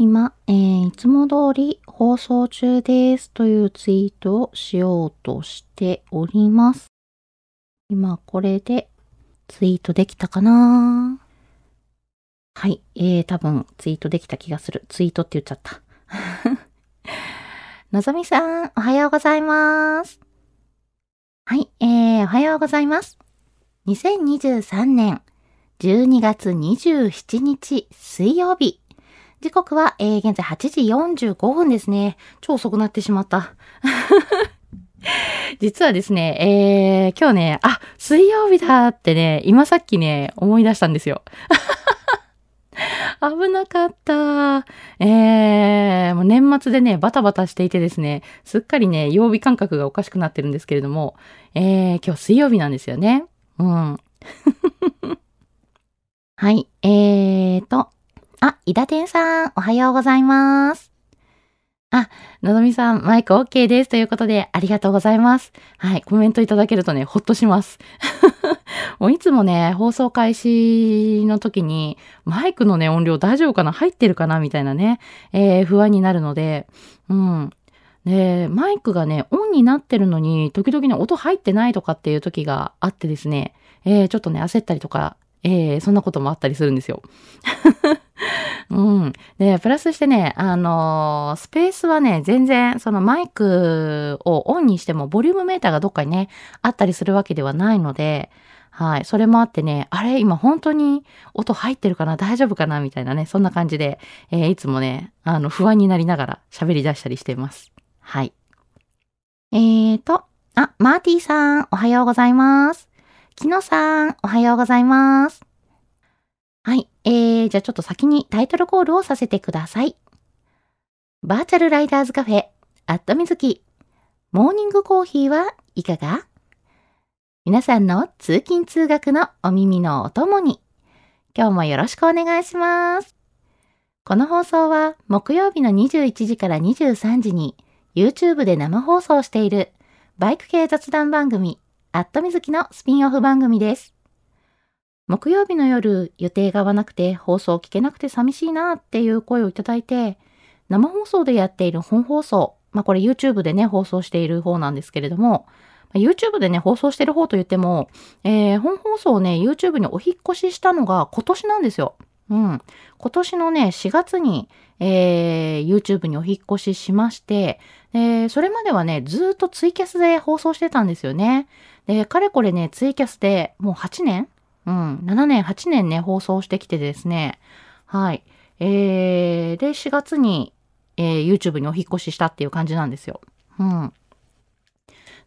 今、えー、いつも通り放送中ですというツイートをしようとしております。今これでツイートできたかな？はい、えー、多分ツイートできた気がする。ツイートって言っちゃった。のぞみさん、おはようございます。はい、えー、おはようございます。2023年12月27日水曜日。時刻は、えー、現在8時45分ですね。超遅くなってしまった。実はですね、えー、今日ね、あ、水曜日だってね、今さっきね、思い出したんですよ。危なかった。えー、もう年末でね、バタバタしていてですね、すっかりね、曜日感覚がおかしくなってるんですけれども、えー、今日水曜日なんですよね。うん。はい、えーと、あ、伊田天さん、おはようございます。あ、のぞみさん、マイク OK です。ということで、ありがとうございます。はい、コメントいただけるとね、ほっとします。もういつもね、放送開始の時に、マイクのね、音量大丈夫かな？入ってるかな？みたいなね、えー、不安になるので、うん。で、マイクがね、オンになってるのに、時々ね、音入ってないとかっていう時があってですね、えー、ちょっとね、焦ったりとか、えー、そんなこともあったりするんですよ。うん。で、プラスしてね、あのースペースはね、全然、そのマイクをオンにしても、ボリュームメーターがどっかにね、あったりするわけではないので、はい。それもあってね、あれ今本当に音入ってるかな大丈夫かなみたいなね、そんな感じで、えーいつもね、あの、不安になりながら喋り出したりしています。はい。えーと、あ、マーティーさん、おはようございます。キノさん、おはようございます。はい。えー、じゃあちょっと先にタイトルコールをさせてください。バーチャルライダーズカフェ、アットみずき。モーニングコーヒーはいかが？皆さんの通勤通学のお耳のお供に、今日もよろしくお願いします。この放送は木曜日の21時から23時に YouTube で生放送しているバイク系雑談番組、アットみずきのスピンオフ番組です。木曜日の夜予定が合わなくて放送聞けなくて寂しいなっていう声をいただいて、生放送でやっている本放送、まあこれ YouTube でね放送している方なんですけれども、YouTube でね放送してる方と言っても、えー本放送をね YouTube にお引越ししたのが今年なんですよ。うん。今年のね4月に、えー YouTube にお引越ししまして、でそれまではねずっとツイキャスで放送してたんですよね。で、かれこれねツイキャスでもう8年うん、7年、8年ね、放送してきてですね。はい。えー、で、4月に、えー YouTube にお引越ししたっていう感じなんですよ。うん。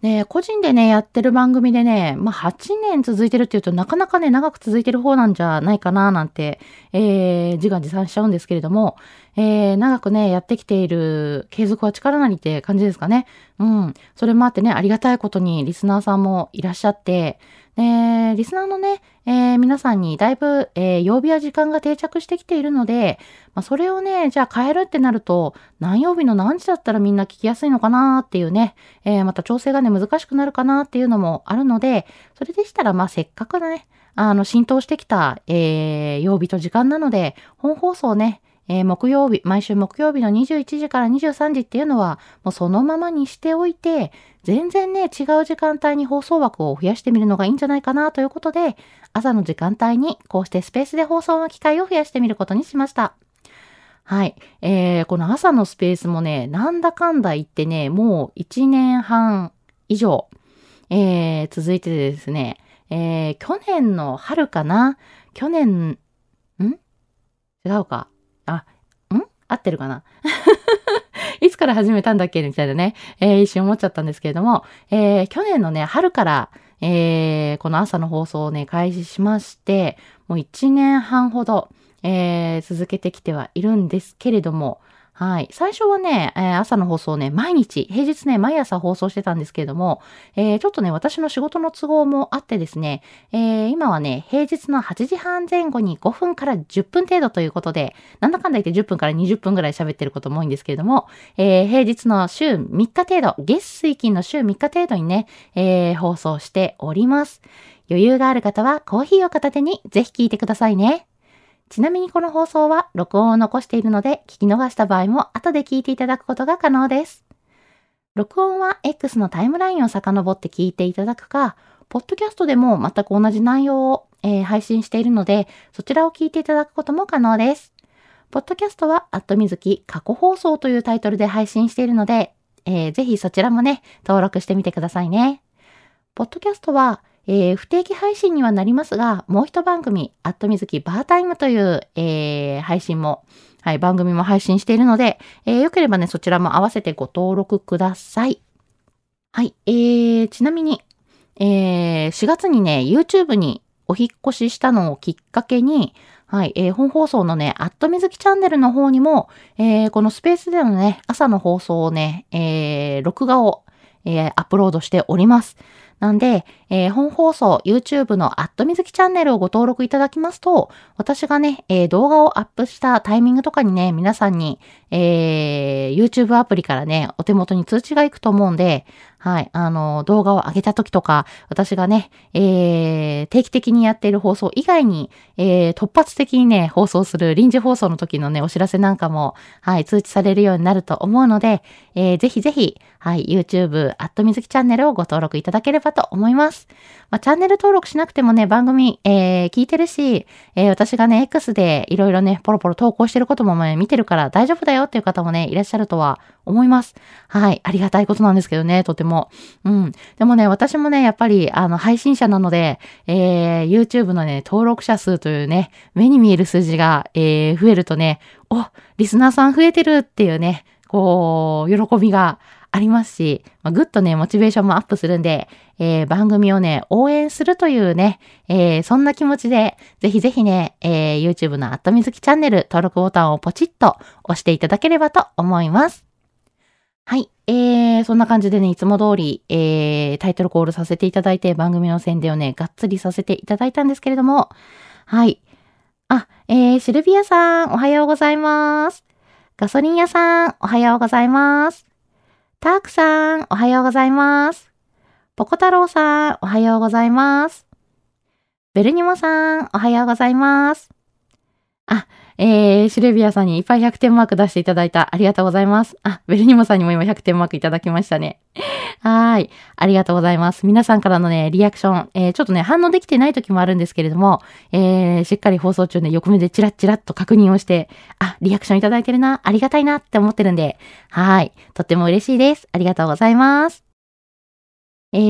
ね、個人でね、やってる番組でね、まあ、8年続いてるっていうとなかなかね、長く続いてる方なんじゃないかな、なんて、えー、自画自賛しちゃうんですけれども、えー、長くね、やってきている継続は力なりって感じですかね。うん。それもあってね、ありがたいことにリスナーさんもいらっしゃって、で、リスナーのね、えー、皆さんにだいぶ、えー、曜日や時間が定着してきているので、まあ、それをね、じゃあ変えるってなると、何曜日の何時だったらみんな聞きやすいのかなっていうね、えー、また調整がね、難しくなるかなっていうのもあるので、それでしたら、まあ、せっかくね、あの、浸透してきた、えー、曜日と時間なので、本放送ね、えー、木曜日、毎週木曜日の21時から23時っていうのは、もうそのままにしておいて、全然ね、違う時間帯に放送枠を増やしてみるのがいいんじゃないかなということで、朝の時間帯にこうしてスペースで放送の機会を増やしてみることにしました。はい。えー、この朝のスペースもね、なんだかんだ言ってね、もう1年半以上、えー、続いてですね、えー、去年の春かな？去年、ん？違うかあ、ん？合ってるかな？いつから始めたんだっけ？みたいなね、えー、一瞬思っちゃったんですけれども、えー、去年のね、春から、えー、この朝の放送をね、開始しまして、もう1年半ほど、えー、続けてきてはいるんですけれども、はい。最初はね、えー、朝の放送ね、毎日、平日ね、毎朝放送してたんですけれども、えー、ちょっとね、私の仕事の都合もあってですね、えー、今はね、平日の8時半前後に5分から10分程度ということで、なんだかんだ言って10分から20分ぐらい喋ってることも多いんですけれども、え平日の週3日程度、月水金の週3日程度にね、え放送しております。余裕がある方はコーヒーを片手にぜひ聞いてくださいね。ちなみにこの放送は録音を残しているので、聞き逃した場合も後で聞いていただくことが可能です。録音は X のタイムラインを遡って聞いていただくか、ポッドキャストでも全く同じ内容を、えー、配信しているので、そちらを聞いていただくことも可能です。ポッドキャストは、アットみずき過去放送というタイトルで配信しているので、えー、ぜひそちらもね、登録してみてくださいね。ポッドキャストは、えー、不定期配信にはなりますが、もう一番組、アットミズキバータイムという、えー、配信も、はい、番組も配信しているので、えー、よければね、そちらも合わせてご登録ください。はい、えー、ちなみに、えー、4月にね、YouTube にお引越ししたのをきっかけに、はい、えー、本放送のね、アットみずきチャンネルの方にも、えー、このスペースでのね、朝の放送をね、えー、録画を、えー、アップロードしております。なんで、えー、本放送 YouTube のアットみずきチャンネルをご登録いただきますと、私がね、えー、動画をアップしたタイミングとかにね、皆さんに、えー、YouTube アプリからね、お手元に通知が行くと思うんで、はい。あの、動画を上げた時とか、私がね、えー、定期的にやっている放送以外に、えー、突発的にね、放送する臨時放送の時のね、お知らせなんかも、はい、通知されるようになると思うので、えー、ぜひぜひ、はい、YouTube、アットみずきチャンネルをご登録いただければと思います。まあ、チャンネル登録しなくてもね、番組、えー、聞いてるし、えー、私がね、X でいろいろね、ポロポロ投稿してることもね、見てるから大丈夫だよっていう方もね、いらっしゃるとは思います。はい。ありがたいことなんですけどね、とても。うん。でもね、私もね、やっぱり、あの、配信者なので、えー、YouTube のね、登録者数というね、目に見える数字が、えー、増えるとね、お、リスナーさん増えてるっていうね、こう、喜びがありますし、まあ、ぐっとね、モチベーションもアップするんで、えー、番組をね、応援するというね、えー、そんな気持ちで、ぜひぜひね、えー、YouTube のアットみずきチャンネル登録ボタンをポチッと押していただければと思います。はい。えー、そんな感じでね、いつも通り、えー、タイトルコールさせていただいて、番組の宣伝をね、がっつりさせていただいたんですけれども、はい。あ、えー、シルビアさん、おはようございます。ガソリン屋さん、おはようございます。タークさん、おはようございます。ポコ太郎さん、おはようございます。ベルニモさん、おはようございます。あ、えー、シルビアさんにいっぱい100点マーク出していただいた。ありがとうございます。あ、ベルニモさんにも今100点マークいただきましたね。はい。ありがとうございます。皆さんからのね、リアクション、えー、ちょっとね、反応できてない時もあるんですけれども、えー、しっかり放送中ね、横目でチラッチラッと確認をして、あ、リアクションいただいてるな、ありがたいなって思ってるんで、はい。とっても嬉しいです。ありがとうございます。えー、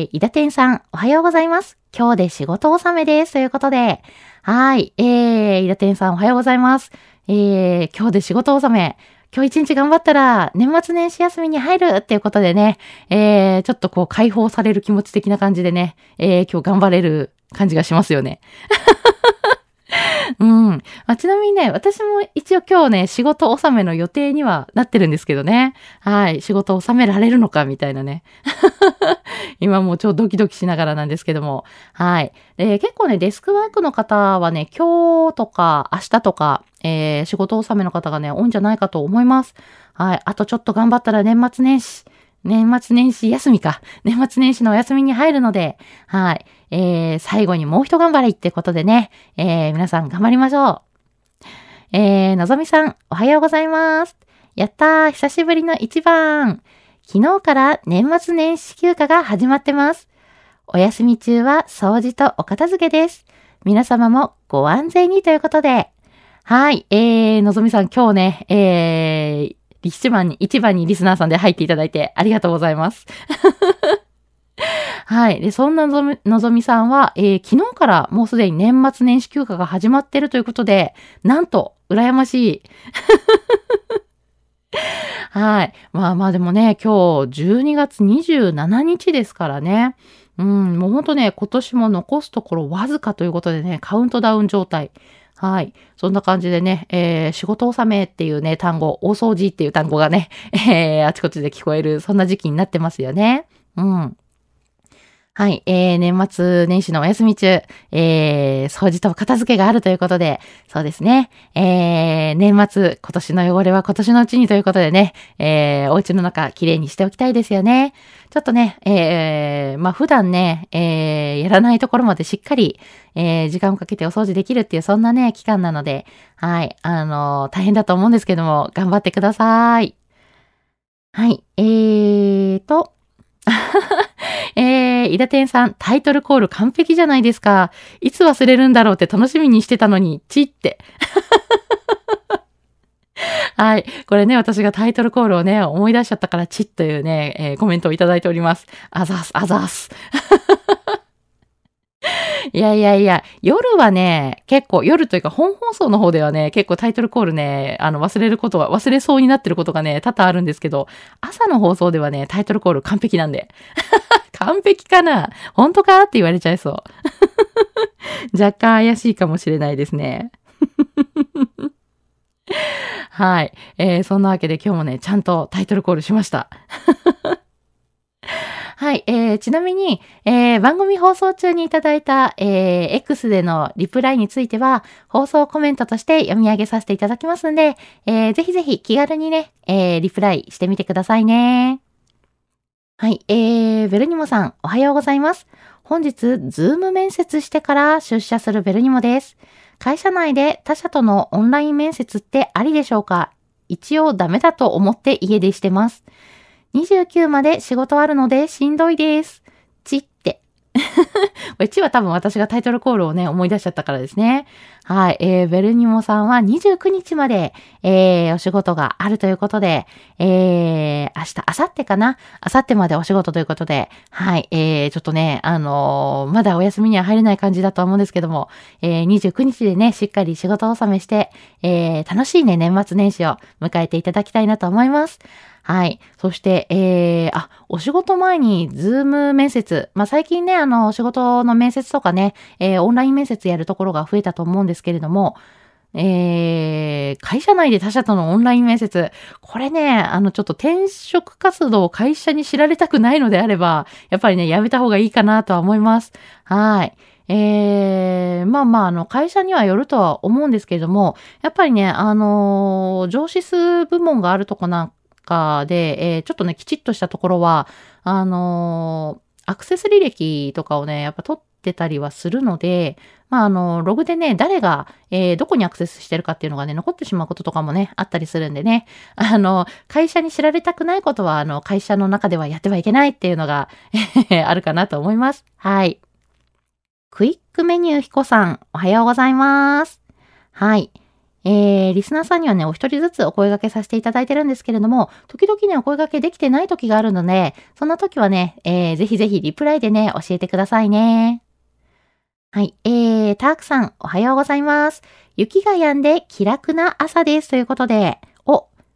えー伊田天さん、おはようございます。今日で仕事納めです。ということで、はい。えー、伊田天さんおはようございます。えー、今日で仕事納め。今日一日頑張ったら年末年始休みに入るっていうことでね、えー、ちょっとこう解放される気持ち的な感じでね、えー、今日頑張れる感じがしますよね。うん。まあ、ちなみにね、私も一応今日ね、仕事納めの予定にはなってるんですけどね。はい。仕事納められるのかみたいなね。今もう超ドキドキしながらなんですけども。はい。で結構ね、デスクワークの方はね、今日とか明日とか、えー、仕事納めの方がね、多いんじゃないかと思います。はい。あとちょっと頑張ったら年末年始。年末年始休みか。年末年始のお休みに入るので、はい。えー、最後にもう一頑張りってことでね、えー、皆さん頑張りましょう。えー、のぞみさん、おはようございます。やったー、久しぶりの一番。昨日から年末年始休暇が始まってます。お休み中は掃除とお片付けです。皆様もご安全にということで。はい、えー、のぞみさん今日ね、えー、一番に、一番にリスナーさんで入っていただいてありがとうございます。はい。で、そんなのぞみのぞみさんは、えー、昨日からもうすでに年末年始休暇が始まってるということで、なんと、羨ましい。はい。まあまあでもね、今日12月27日ですからね。うん、もうほんとね、今年も残すところわずかということでね、カウントダウン状態。はい。そんな感じでね、えー、仕事納めっていうね、単語、大掃除っていう単語がね、えー、あちこちで聞こえる、そんな時期になってますよね。うん。はい。えー、年末年始のお休み中、えー、掃除と片付けがあるということで、そうですね。えー、年末、今年の汚れは今年のうちにということでね、えー、お家の中きれいにしておきたいですよね。ちょっとね、えー、まあ、普段ね、えー、やらないところまでしっかり、えー、時間をかけてお掃除できるっていう、そんなね、期間なので、はい。あのー、大変だと思うんですけども、頑張ってください。はい。えーと、えー、伊田天さん、タイトルコール完璧じゃないですか。いつ忘れるんだろうって楽しみにしてたのに、チって。はい。これね、私がタイトルコールをね、思い出しちゃったから、チッというね、えー、コメントをいただいております。あざす、あざす。いやいやいや、夜はね、結構、夜というか本放送の方ではね、結構タイトルコールね、あの、忘れることは、忘れそうになってることがね、多々あるんですけど、朝の放送ではね、タイトルコール完璧なんで。完璧かな？本当か？って言われちゃいそう。若干怪しいかもしれないですね。はい。えー、そんなわけで今日もね、ちゃんとタイトルコールしました。はい、えー、ちなみに、えー、番組放送中にいただいた、えー、X でのリプライについては、放送コメントとして読み上げさせていただきますんで、えー、ぜひぜひ気軽にね、えー、リプライしてみてくださいね。はい、えー、ベルニモさん、おはようございます。本日、 Zoom面接してから出社するベルニモです。会社内で他社とのオンライン面接ってありでしょうか？一応ダメだと思って家でしてます。29まで仕事あるのでしんどいです。ちって。これ、ちは多分私がタイトルコールをね、思い出しちゃったからですね。はい。えー、ベルニモさんは29日まで、えー、お仕事があるということで、えー、明日、明後日かな？明後日までお仕事ということで、はい。えー、ちょっとね、あのー、まだお休みには入れない感じだと思うんですけども、えー、29日でね、しっかり仕事を納めして、えー、楽しいね、年末年始を迎えていただきたいなと思います。はい。そして、えー、あ、お仕事前に、ズーム面接。まあ、最近ね、あの、仕事の面接とかね、えー、オンライン面接やるところが増えたと思うんですけれども、えー、会社内で他社とのオンライン面接。これね、あの、ちょっと転職活動を会社に知られたくないのであれば、やっぱりね、やめた方がいいかなとは思います。はい。えー、まあまあ、あの、会社にはよるとは思うんですけれども、やっぱりね、あのー、上司数部門があるとこなんかで、えー、ちょっとね、きちっとしたところは、あのー、アクセス履歴とかをね、やっぱ取ってたりはするので、まあ、あの、ログでね、誰が、えー、どこにアクセスしてるかっていうのがね、残ってしまうこととかもね、あったりするんでね、あの、会社に知られたくないことは、あの、会社の中ではやってはいけないっていうのが あるかなと思います。はい。クイックメニューひこさん、おはようございます。はい。えー、リスナーさんにはね、お一人ずつお声掛けさせていただいてるんですけれども、時々ね、お声掛けできてない時があるので、そんな時はね、えー、ぜひぜひリプライでね、教えてくださいね。はい、えー、タークさん、おはようございます。雪が止んで気楽な朝です。ということで、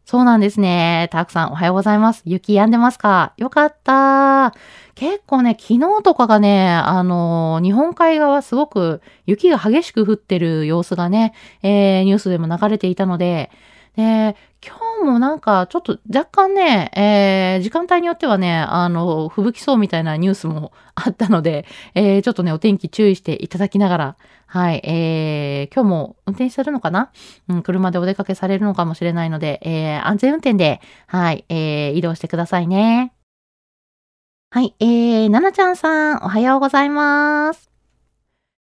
そうなんですね。たくさんおはようございます。雪止んでますか？よかった。結構ね、昨日とかがね、あの日本海側すごく雪が激しく降ってる様子がね、えー、ニュースでも流れていたので、で、今日もなんかちょっと若干ね、えー、時間帯によってはね、あの、吹雪そうみたいなニュースもあったので、えー、ちょっとね、お天気注意していただきながら、はい、えー、今日も運転するのかな？うん、車でお出かけされるのかもしれないので、えー、安全運転で、はい、えー、移動してくださいね。はい、えー、ななちゃんさん、おはようございます。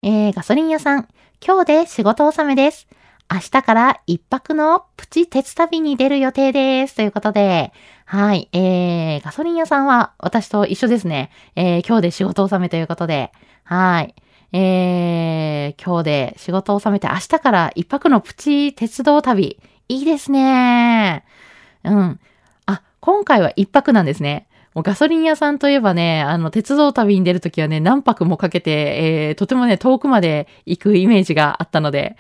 えー、ガソリン屋さん、今日で仕事納めです。明日から一泊のプチ鉄旅に出る予定です。ということで、はい、えー、ガソリン屋さんは私と一緒ですね。えー、今日で仕事納めということで、はい。えー、今日で仕事を収めて明日から一泊のプチ鉄道旅。いいですね。うん。あ、今回は一泊なんですね。もうガソリン屋さんといえばね、あの、鉄道旅に出るときはね、何泊もかけて、えー、とてもね、遠くまで行くイメージがあったので、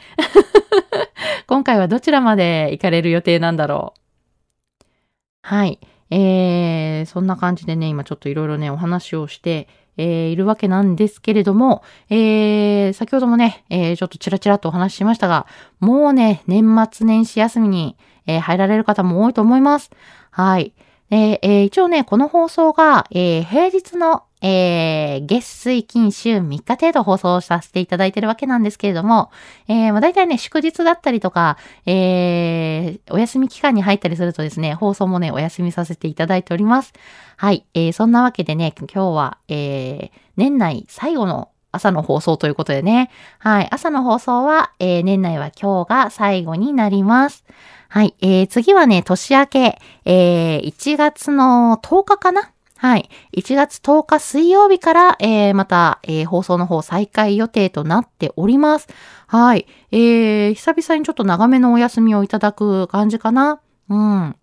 今回はどちらまで行かれる予定なんだろう？はい。えー、そんな感じでね、今ちょっといろいろね、お話をして、えー、いるわけなんですけれども、えー、先ほどもね、えー、ちょっとチラチラとお話ししましたが、もうね、年末年始休みに、えー、入られる方も多いと思います。はい。えー、一応ね、この放送が、えー、平日のえー、月水金週3日程度放送させていただいてるわけなんですけれども、えー、まあ大体ね、祝日だったりとか、えー、お休み期間に入ったりするとですね、放送もね、お休みさせていただいております。はい、えー、そんなわけでね、今日は、えー、年内最後の朝の放送ということでね。はい。朝の放送は、えー、年内は今日が最後になります。はい。えー、次はね、年明け、えー、1月の10日かなはい。1月10日水曜日から、えー、また、えー、放送の方再開予定となっております。はい。えー、久々にちょっと長めのお休みをいただく感じかな。うん。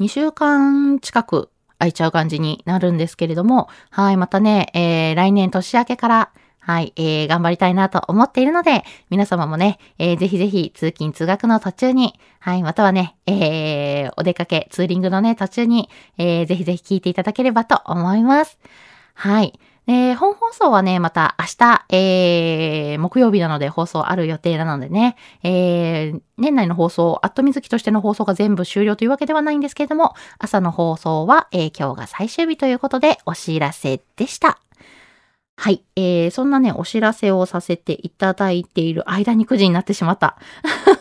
2週間近く空いちゃう感じになるんですけれども、はい。またね、えー、来年年明けから、はい、えー、頑張りたいなと思っているので、皆様もね、えー、ぜひぜひ通勤通学の途中に、はい、またはね、えー、お出かけ、ツーリングのね、途中に、えー、ぜひぜひ聞いていただければと思います。はい。えー、本放送はね、また明日、えー、木曜日なので放送ある予定なのでね、えー、年内の放送、アットみずきとしての放送が全部終了というわけではないんですけれども、朝の放送は、え、今日が最終日ということでお知らせでした。はい。えー、そんなね、お知らせをさせていただいている間に9時になってしまった。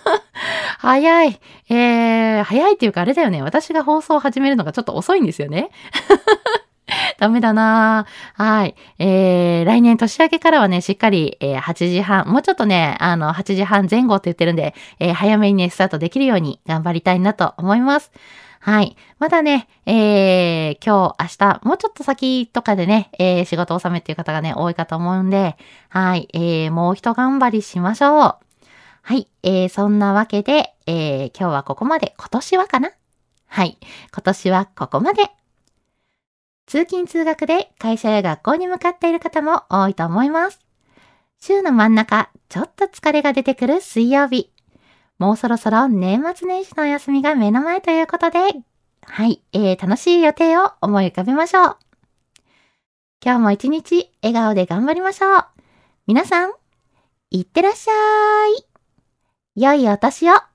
早い。えー、早いっていうかあれだよね。私が放送を始めるのがちょっと遅いんですよね。ダメだなはい。えー、来年年明けからはね、しっかり、えー、8時半、もうちょっとね、あの、8時半前後って言ってるんで、えー、早めにね、スタートできるように頑張りたいなと思います。はい。まだね、えー、今日、明日、もうちょっと先とかでね、えー、仕事納めっていう方がね、多いかと思うんで、はい。えー、もう一頑張りしましょう。はい。えー、そんなわけで、えー、今日はここまで。今年はかな？はい。今年はここまで。通勤通学で会社や学校に向かっている方も多いと思います。週の真ん中、ちょっと疲れが出てくる水曜日。もうそろそろ年末年始のお休みが目の前ということで、はい、えー、楽しい予定を思い浮かべましょう。今日も一日笑顔で頑張りましょう。皆さん、いってらっしゃい。良いお年を。